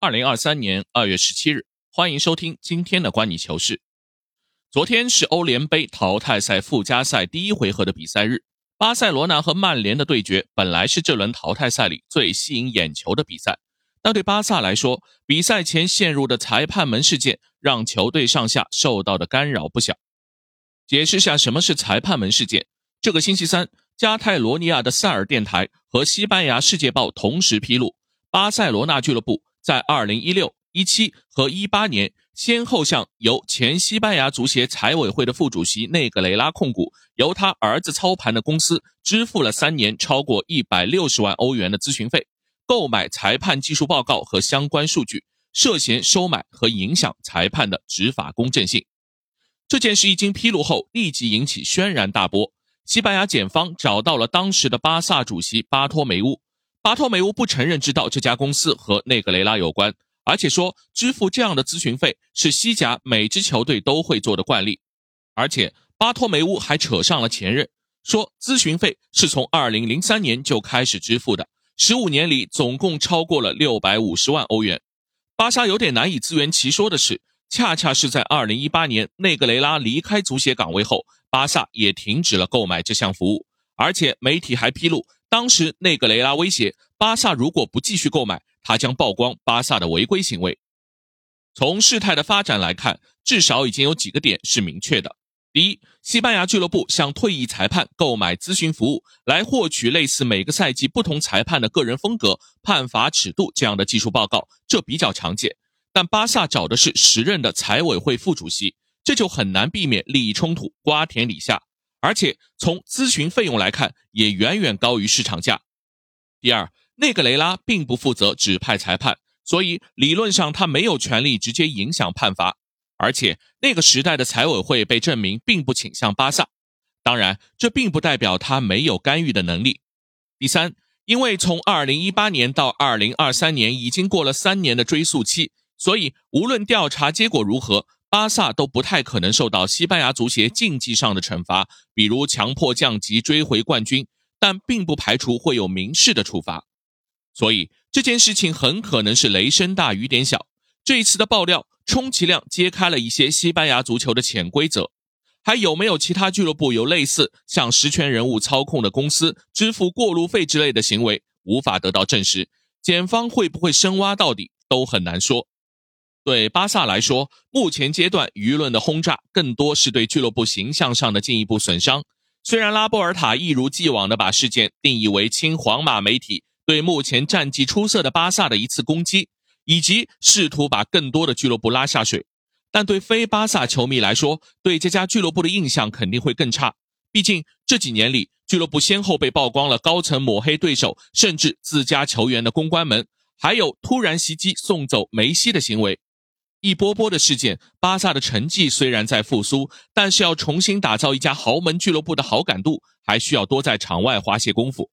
二零二三年二月十七日，欢迎收听今天的观你球事。昨天是欧联杯淘汰赛附加赛第一回合的比赛日，巴塞罗那和曼联的对决本来是这轮淘汰赛里最吸引眼球的比赛，但对巴萨来说，比赛前陷入的裁判门事件让球队上下受到的干扰不小。解释下什么是裁判门事件。这个星期三，加泰罗尼亚的塞尔电台和西班牙世界报同时披露，巴塞罗那俱乐部。在二零一六、一七和一八年，先后向由前西班牙足协财委会的副主席内格雷拉控股、由他儿子操盘的公司支付了三年超过一百六十万欧元的咨询费，购买裁判技术报告和相关数据，涉嫌收买和影响裁判的执法公正性。这件事一经披露后，立即引起轩然大波。西班牙检方找到了当时的巴萨主席巴托梅乌。巴托梅乌不承认知道这家公司和内格雷拉有关，而且说支付这样的咨询费是西甲每支球队都会做的惯例。而且巴托梅乌还扯上了前任，说咨询费是从2003年就开始支付的，15年里总共超过了650万欧元。巴萨有点难以自圆其说的是，恰恰是在2018年内格雷拉离开足协岗位后，巴萨也停止了购买这项服务，而且媒体还披露。当时内格雷拉威胁巴萨，如果不继续购买，他将曝光巴萨的违规行为。从事态的发展来看，至少已经有几个点是明确的：第一，西班牙俱乐部向退役裁判购买咨询服务，来获取类似每个赛季不同裁判的个人风格、判罚尺度这样的技术报告，这比较常见。但巴萨找的是时任的财委会副主席，这就很难避免利益冲突，瓜田李下。而且从咨询费用来看，也远远高于市场价。第二，内格雷拉并不负责指派裁判，所以理论上他没有权利直接影响判罚。而且那个时代的财委会被证明并不倾向巴萨，当然这并不代表他没有干预的能力。第三，因为从2018年到2023年已经过了三年的追溯期，所以无论调查结果如何。巴萨都不太可能受到西班牙足协竞技上的惩罚，比如强迫降级、追回冠军，但并不排除会有民事的处罚。所以这件事情很可能是雷声大雨点小。这一次的爆料，充其量揭开了一些西班牙足球的潜规则。还有没有其他俱乐部有类似向实权人物操控的公司支付过路费之类的行为，无法得到证实。检方会不会深挖到底，都很难说。对巴萨来说，目前阶段舆论的轰炸更多是对俱乐部形象上的进一步损伤。虽然拉波尔塔一如既往地把事件定义为亲皇马媒体对目前战绩出色的巴萨的一次攻击，以及试图把更多的俱乐部拉下水，但对非巴萨球迷来说，对这家俱乐部的印象肯定会更差。毕竟这几年里，俱乐部先后被曝光了高层抹黑对手，甚至自家球员的公关门，还有突然袭击送走梅西的行为。一波波的事件，巴萨的成绩虽然在复苏，但是要重新打造一家豪门俱乐部的好感度，还需要多在场外花些功夫。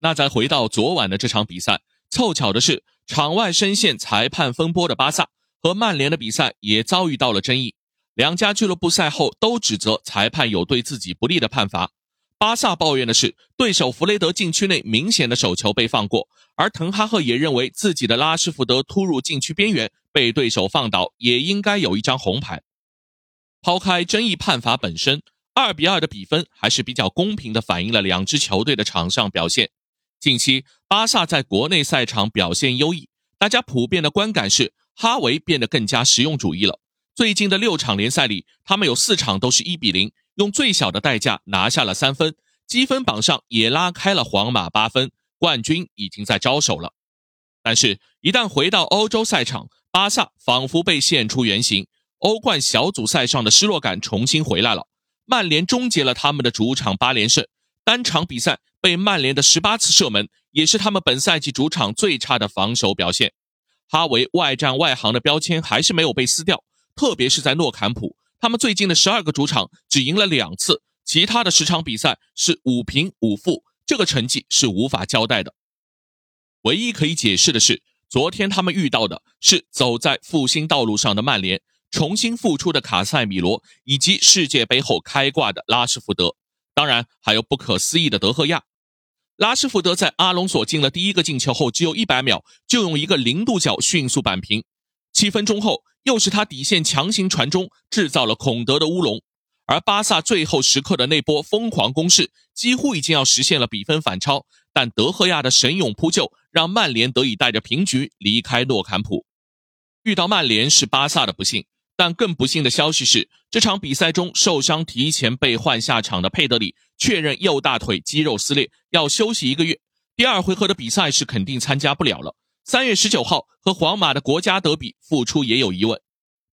那再回到昨晚的这场比赛，凑巧的是，场外深陷裁判风波的巴萨和曼联的比赛也遭遇到了争议。两家俱乐部赛后都指责裁判有对自己不利的判罚。巴萨抱怨的是，对手弗雷德禁区内明显的手球被放过，而滕哈赫也认为自己的拉什福德突入禁区边缘被对手放倒，也应该有一张红牌。抛开争议判罚本身，二比二的比分还是比较公平的，反映了两支球队的场上表现。近期巴萨在国内赛场表现优异，大家普遍的观感是哈维变得更加实用主义了。最近的六场联赛里，他们有四场都是一比零。用最小的代价拿下了三分，积分榜上也拉开了皇马八分，冠军已经在招手了。但是，一旦回到欧洲赛场，巴萨仿佛被现出原形，欧冠小组赛上的失落感重新回来了。曼联终结了他们的主场八连胜，单场比赛被曼联的十八次射门，也是他们本赛季主场最差的防守表现。哈维外战外行的标签还是没有被撕掉，特别是在诺坎普。他们最近的十二个主场只赢了两次，其他的十场比赛是五平五负，这个成绩是无法交代的。唯一可以解释的是，昨天他们遇到的是走在复兴道路上的曼联，重新复出的卡塞米罗，以及世界杯后开挂的拉什福德，当然还有不可思议的德赫亚。拉什福德在阿隆索进了第一个进球后，只有一百秒就用一个零度角迅速扳平。七分钟后，又是他底线强行传中，制造了孔德的乌龙。而巴萨最后时刻的那波疯狂攻势，几乎已经要实现了比分反超，但德赫亚的神勇扑救，让曼联得以带着平局离开诺坎普。遇到曼联是巴萨的不幸，但更不幸的消息是，这场比赛中受伤提前被换下场的佩德里确认右大腿肌肉撕裂，要休息一个月。第二回合的比赛是肯定参加不了了。三月十九号和皇马的国家德比复出也有疑问。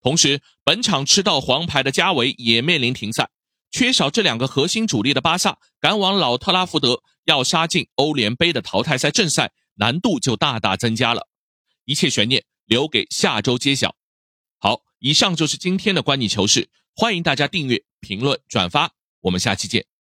同时，本场吃到黄牌的加维也面临停赛，缺少这两个核心主力的巴萨赶往老特拉福德，要杀进欧联杯的淘汰赛正赛，难度就大大增加了。一切悬念留给下周揭晓。好，以上就是今天的观你球事，欢迎大家订阅、评论、转发，我们下期见。